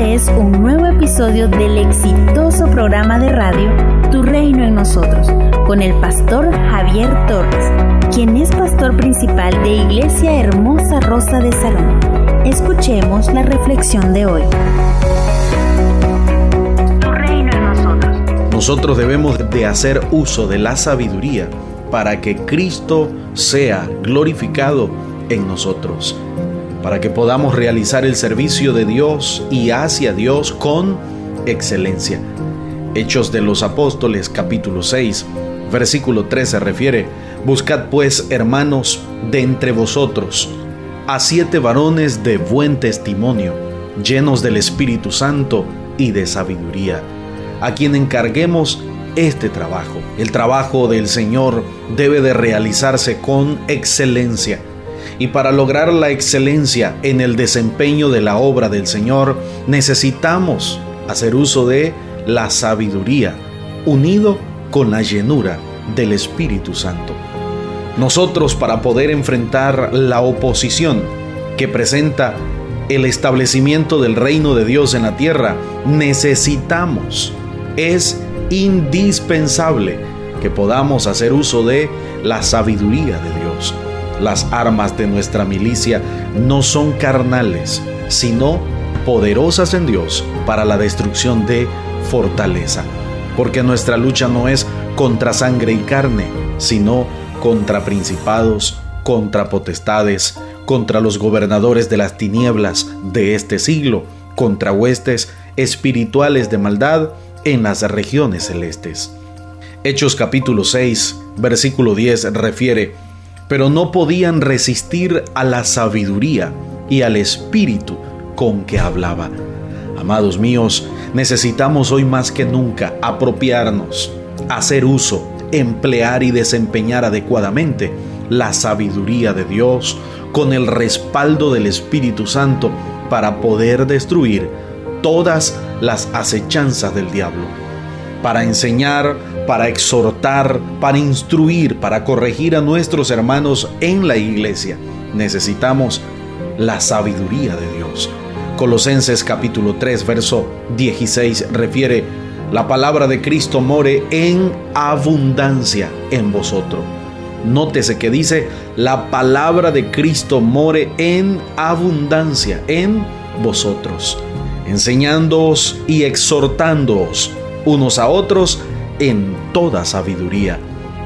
Es un nuevo episodio del exitoso programa de radio Tu Reino en Nosotros, con el pastor Javier Torres, quien es pastor principal de Iglesia Hermosa Rosa de Salón. Escuchemos la reflexión de hoy. Tu reino en nosotros. Nosotros debemos de hacer uso de la sabiduría para que Cristo sea glorificado en nosotros para que podamos realizar el servicio de Dios y hacia Dios con excelencia. Hechos de los Apóstoles capítulo 6, versículo 13 refiere, Buscad pues, hermanos, de entre vosotros, a siete varones de buen testimonio, llenos del Espíritu Santo y de sabiduría, a quien encarguemos este trabajo. El trabajo del Señor debe de realizarse con excelencia y para lograr la excelencia en el desempeño de la obra del Señor necesitamos hacer uso de la sabiduría unido con la llenura del Espíritu Santo. Nosotros para poder enfrentar la oposición que presenta el establecimiento del reino de Dios en la tierra, necesitamos, es indispensable que podamos hacer uso de la sabiduría de Dios. Las armas de nuestra milicia no son carnales, sino poderosas en Dios para la destrucción de fortaleza. Porque nuestra lucha no es contra sangre y carne, sino contra principados, contra potestades, contra los gobernadores de las tinieblas de este siglo, contra huestes espirituales de maldad en las regiones celestes. Hechos capítulo 6, versículo 10 refiere, pero no podían resistir a la sabiduría y al espíritu con que hablaba. Amados míos, necesitamos hoy más que nunca apropiarnos, hacer uso, emplear y desempeñar adecuadamente la sabiduría de Dios con el respaldo del Espíritu Santo para poder destruir todas las acechanzas del diablo, para enseñar para exhortar, para instruir, para corregir a nuestros hermanos en la iglesia. Necesitamos la sabiduría de Dios. Colosenses capítulo 3, verso 16 refiere, la palabra de Cristo more en abundancia en vosotros. Nótese que dice, la palabra de Cristo more en abundancia en vosotros, enseñándoos y exhortándoos unos a otros en toda sabiduría,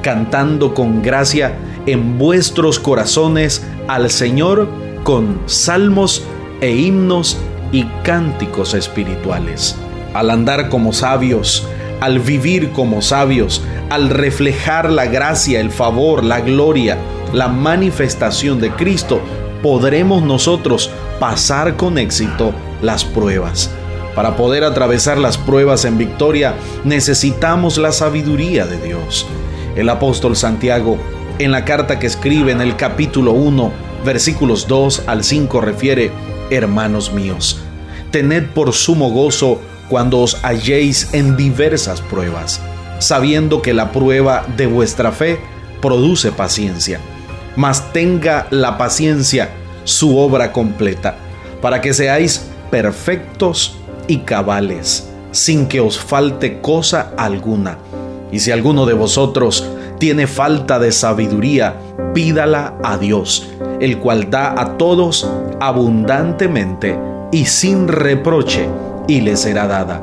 cantando con gracia en vuestros corazones al Señor con salmos e himnos y cánticos espirituales. Al andar como sabios, al vivir como sabios, al reflejar la gracia, el favor, la gloria, la manifestación de Cristo, podremos nosotros pasar con éxito las pruebas para poder atravesar las pruebas en victoria necesitamos la sabiduría de Dios. El apóstol Santiago, en la carta que escribe en el capítulo 1, versículos 2 al 5 refiere, Hermanos míos, tened por sumo gozo cuando os halléis en diversas pruebas, sabiendo que la prueba de vuestra fe produce paciencia. Mas tenga la paciencia su obra completa, para que seáis perfectos y cabales, sin que os falte cosa alguna. Y si alguno de vosotros tiene falta de sabiduría, pídala a Dios, el cual da a todos abundantemente y sin reproche, y le será dada.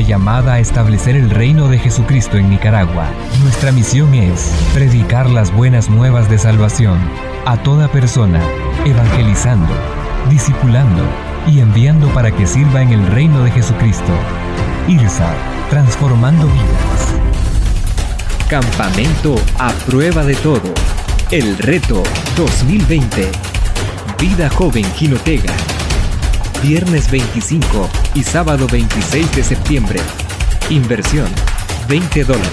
Llamada a establecer el reino de Jesucristo en Nicaragua. Nuestra misión es predicar las buenas nuevas de salvación a toda persona, evangelizando, discipulando y enviando para que sirva en el reino de Jesucristo. IRSA, transformando vidas. Campamento a prueba de todo. El reto 2020. Vida joven Jinotega. Viernes 25 y sábado 26 de septiembre. Inversión 20 dólares.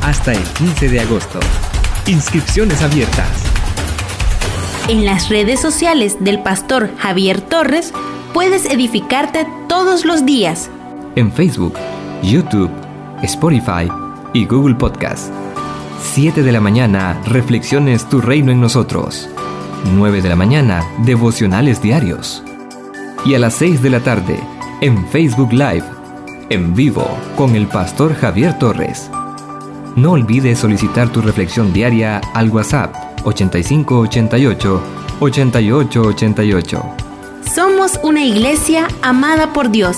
Hasta el 15 de agosto. Inscripciones abiertas. En las redes sociales del pastor Javier Torres puedes edificarte todos los días. En Facebook, YouTube, Spotify y Google Podcast. 7 de la mañana, Reflexiones Tu Reino en Nosotros. 9 de la mañana, Devocionales Diarios. Y a las 6 de la tarde, en Facebook Live, en vivo, con el pastor Javier Torres. No olvides solicitar tu reflexión diaria al WhatsApp 8588 8888. Somos una iglesia amada por Dios.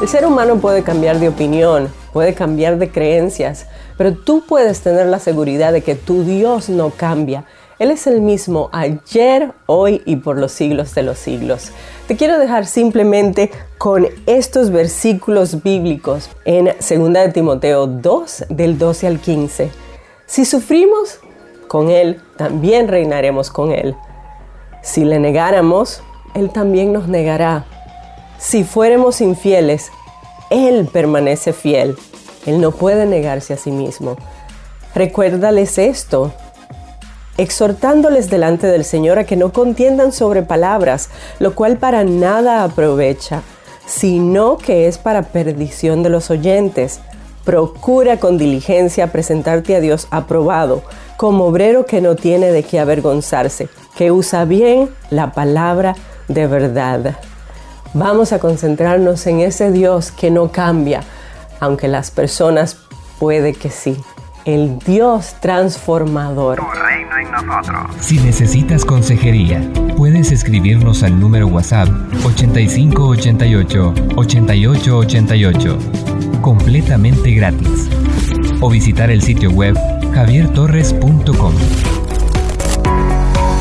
El ser humano puede cambiar de opinión, puede cambiar de creencias, pero tú puedes tener la seguridad de que tu Dios no cambia. Él es el mismo ayer, hoy y por los siglos de los siglos. Te quiero dejar simplemente con estos versículos bíblicos en 2 de Timoteo 2 del 12 al 15. Si sufrimos con Él, también reinaremos con Él. Si le negáramos, Él también nos negará. Si fuéramos infieles, Él permanece fiel. Él no puede negarse a sí mismo. Recuérdales esto, exhortándoles delante del Señor a que no contiendan sobre palabras, lo cual para nada aprovecha, sino que es para perdición de los oyentes. Procura con diligencia presentarte a Dios aprobado, como obrero que no tiene de qué avergonzarse, que usa bien la palabra de verdad. Vamos a concentrarnos en ese Dios que no cambia, aunque las personas puede que sí. El Dios transformador. Si necesitas consejería, puedes escribirnos al número WhatsApp 8588 8888, completamente gratis, o visitar el sitio web javiertorres.com.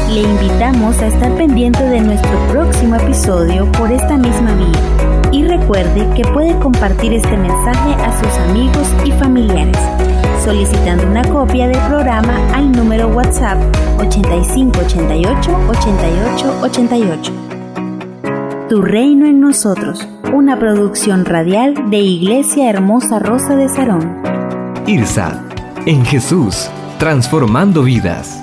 Le invitamos a estar pendiente de nuestro próximo episodio por esta misma vía. Y recuerde que puede compartir este mensaje a sus amigos y familiares solicitando una copia del programa al número WhatsApp 8588 8888. Tu reino en nosotros, una producción radial de Iglesia Hermosa Rosa de Sarón. IRSA, en Jesús, transformando vidas.